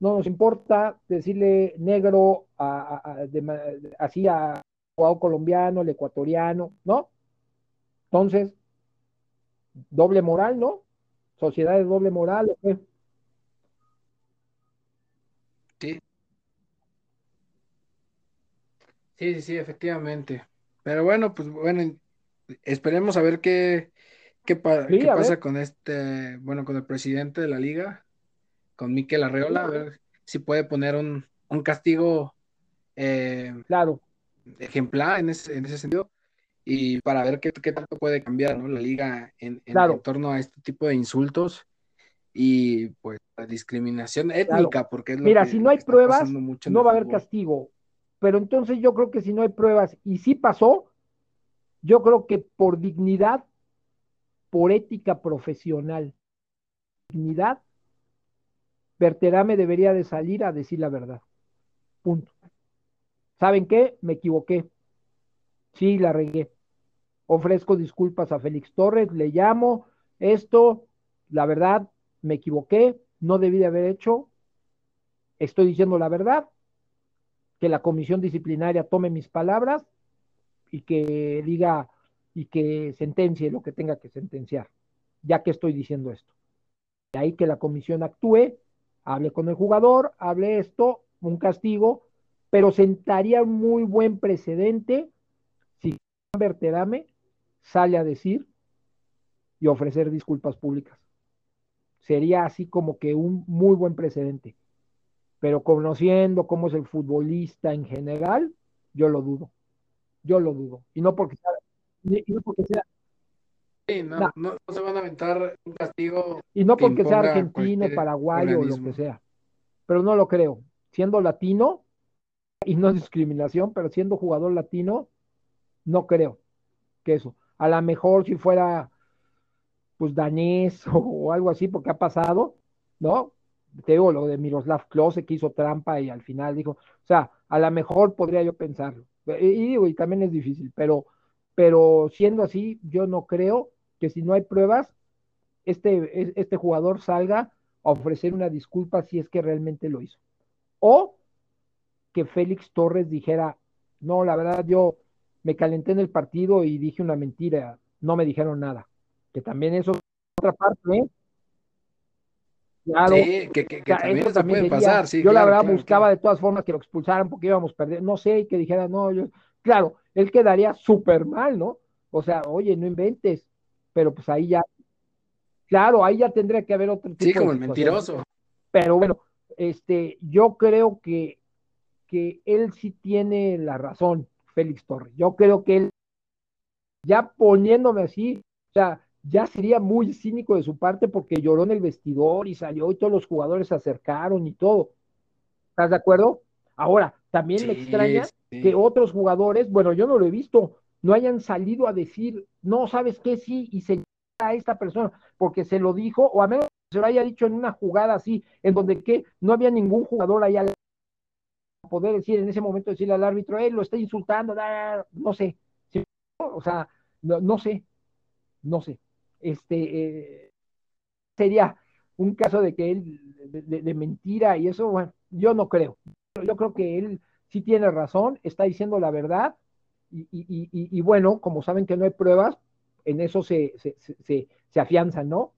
no nos importa decirle negro así a jugador colombiano, el ecuatoriano, ¿no? Entonces, doble moral, ¿no? Sociedad de doble moral, ¿o Sí. Sí, sí, sí, efectivamente. Pero bueno, pues bueno, esperemos a ver qué, qué, pasa con este, bueno, con el presidente de la liga, con Miquel Arreola, a ver si puede poner un, castigo eh, claro. ejemplar en ese, en ese sentido y para ver qué, qué tanto puede cambiar la liga en, en, torno a este tipo de insultos y pues la discriminación étnica, porque Claro. es lo Mira, que, si no hay pruebas, mucho en no va a haber castigo. Pero entonces yo creo que si no hay pruebas y sí pasó, yo creo que por dignidad, por ética profesional, dignidad, Berterame debería de salir a decir la verdad. Punto. ¿Saben qué? Me equivoqué. Sí, la regué. Ofrezco disculpas a Félix Torres, le llamo esto, la verdad, me equivoqué, no debí de haber hecho, estoy diciendo la verdad, que la comisión disciplinaria tome mis palabras y que diga y que sentencie lo que tenga que sentenciar, ya que estoy diciendo esto. De ahí que la comisión actúe, hable con el jugador, hable esto, un castigo, pero sentaría un muy buen precedente si Berterame sale a decir y ofrecer disculpas públicas. Sería así como que un muy buen precedente. Pero conociendo cómo es el futbolista en general, yo lo dudo. Yo lo dudo. Y no porque sea, y no porque sea, Sí, no, no. no, no se van a aventar un castigo y no que porque sea argentino, paraguayo o lo que sea. Pero no lo creo. Siendo latino, y no es discriminación, pero siendo jugador latino, no creo que eso. A lo mejor si fuera pues danés o, o algo así, porque ha pasado, ¿no? Te digo lo de Miroslav Klose que hizo trampa y al final dijo, o sea, a lo mejor podría yo pensarlo. Y, y y también es difícil, pero, pero siendo así, yo no creo que si no hay pruebas, este, este jugador salga a ofrecer una disculpa si es que realmente lo hizo. O que Félix Torres dijera, no, la verdad yo me calenté en el partido y dije una mentira, no me dijeron nada. Que también eso es otra parte, ¿eh? Claro, Sí, que, que, o que sea, también eso puede pasar, sí, yo la verdad claro, buscaba de todas formas que lo expulsaran porque íbamos a perder, no sé, y que dijera, no, yo, claro, él quedaría súper mal, ¿no? O sea, oye, no inventes, pero pues ahí ya, claro, ahí ya tendría que haber otro Sí, tipo de como el situación. mentiroso. Pero bueno, este, yo creo que, que él sí tiene la razón, Félix Torres. Yo creo que él, ya poniéndome así, o sea, ya sería muy cínico de su parte porque lloró en el vestidor y salió y todos los jugadores se acercaron y todo. ¿Estás de acuerdo? Ahora, también me Sí, extraña que otros jugadores, bueno, yo no lo he visto, no hayan salido a decir, no, ¿sabes qué? Sí, y se a esta persona, porque se lo dijo, o a menos que se lo haya dicho en una jugada así, en donde que no había ningún jugador ahí al poder decir en ese momento, decirle al árbitro, él lo está insultando, no sé, o sea, no, no, sé, no sé, este, eh, sería un caso de que él, de, mentira y eso, bueno, yo no creo, yo creo que él sí tiene razón, está diciendo la verdad, y, y, y, y bueno, como saben que no hay pruebas, en eso se, se, se, se afianzan, ¿no?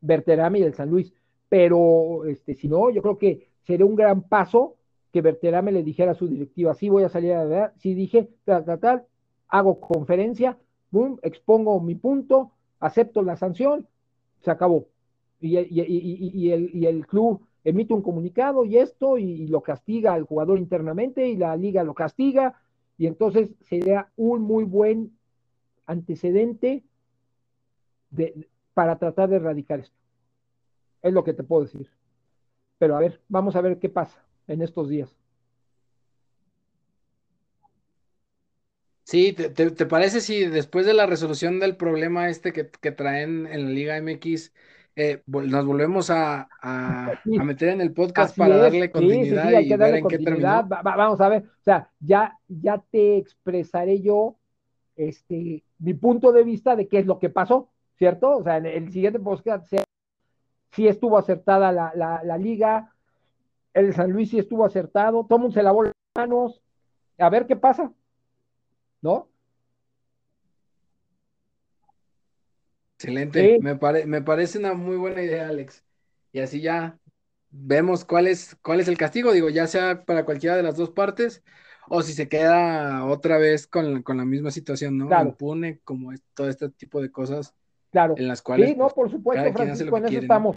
Berterame y el San Luis. Pero este, si no, yo creo que sería un gran paso que Berterame le dijera a su directiva, sí voy a salir a la verdad, sí dije, tal, hago conferencia, boom, expongo mi punto, acepto la sanción, se acabó. Y, y, y, el, el, club emite un comunicado y esto, y, lo castiga al jugador internamente, y la liga lo castiga, y entonces sería un muy buen antecedente de, para tratar de erradicar esto. Es lo que te puedo decir. Pero a ver, vamos a ver qué pasa en estos días. Sí, ¿te, te, te parece si después de la resolución del problema este que, que traen en la Liga MX, eh, nos volvemos a, a, meter en el podcast así para es. darle continuidad sí, sí, hay y ver en qué terminó? Va, va, vamos a ver, o sea, ya, ya te expresaré yo este, mi punto de vista de qué es lo que pasó, ¿cierto? O sea, en el siguiente podcast si sí estuvo acertada la, la, la, liga, el San Luis sí estuvo acertado, todo mundo se lavó las manos, a ver qué pasa, ¿no? Excelente, Sí. me, pare, me parece una muy buena idea, Alex. Y así ya vemos cuál es, cuál es el castigo, digo, ya sea para cualquiera de las dos partes, o si se queda otra vez con, con la misma situación, ¿no? Claro. Impune, como es, todo este tipo de cosas claro. en las cuales sí, no, pues, por supuesto, Francisco, en eso estamos.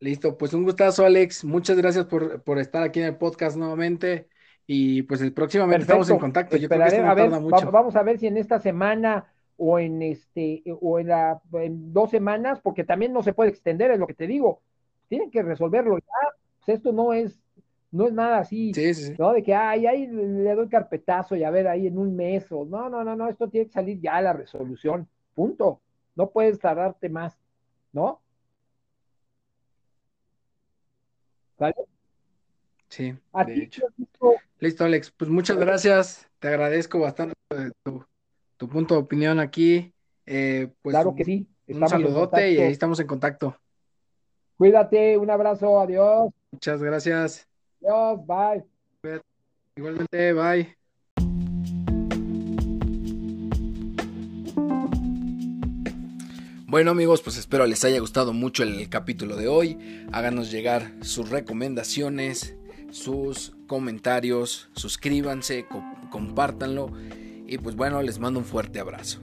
Listo, pues un gustazo, Alex. Muchas gracias por, por estar aquí en el podcast nuevamente. Y pues próximamente Perfecto. estamos en contacto. Yo creo que esto no a ver, tarda mucho. vamos a ver si en esta semana o en este o en, la, en dos semanas, porque también no se puede extender, es lo que te digo. Tienen que resolverlo ya. Pues esto no es no es nada así, ¿no? De que, ay, ahí le doy carpetazo y a ver ahí en un mes o no, no, no, no, esto tiene que salir ya la resolución, punto. No puedes tardarte más, ¿no? ¿Vale? Sí, de hecho. Listo, Alex. Pues muchas gracias. Te agradezco bastante tu, punto de opinión aquí. Eh, pues claro que sí. un saludote y ahí estamos en contacto. Cuídate, un abrazo, adiós. Muchas gracias. Adiós, bye. Igualmente, bye. Bueno amigos, pues espero les haya gustado mucho el capítulo de hoy. Háganos llegar sus recomendaciones, sus comentarios, suscríbanse, compártanlo y pues bueno, les mando un fuerte abrazo.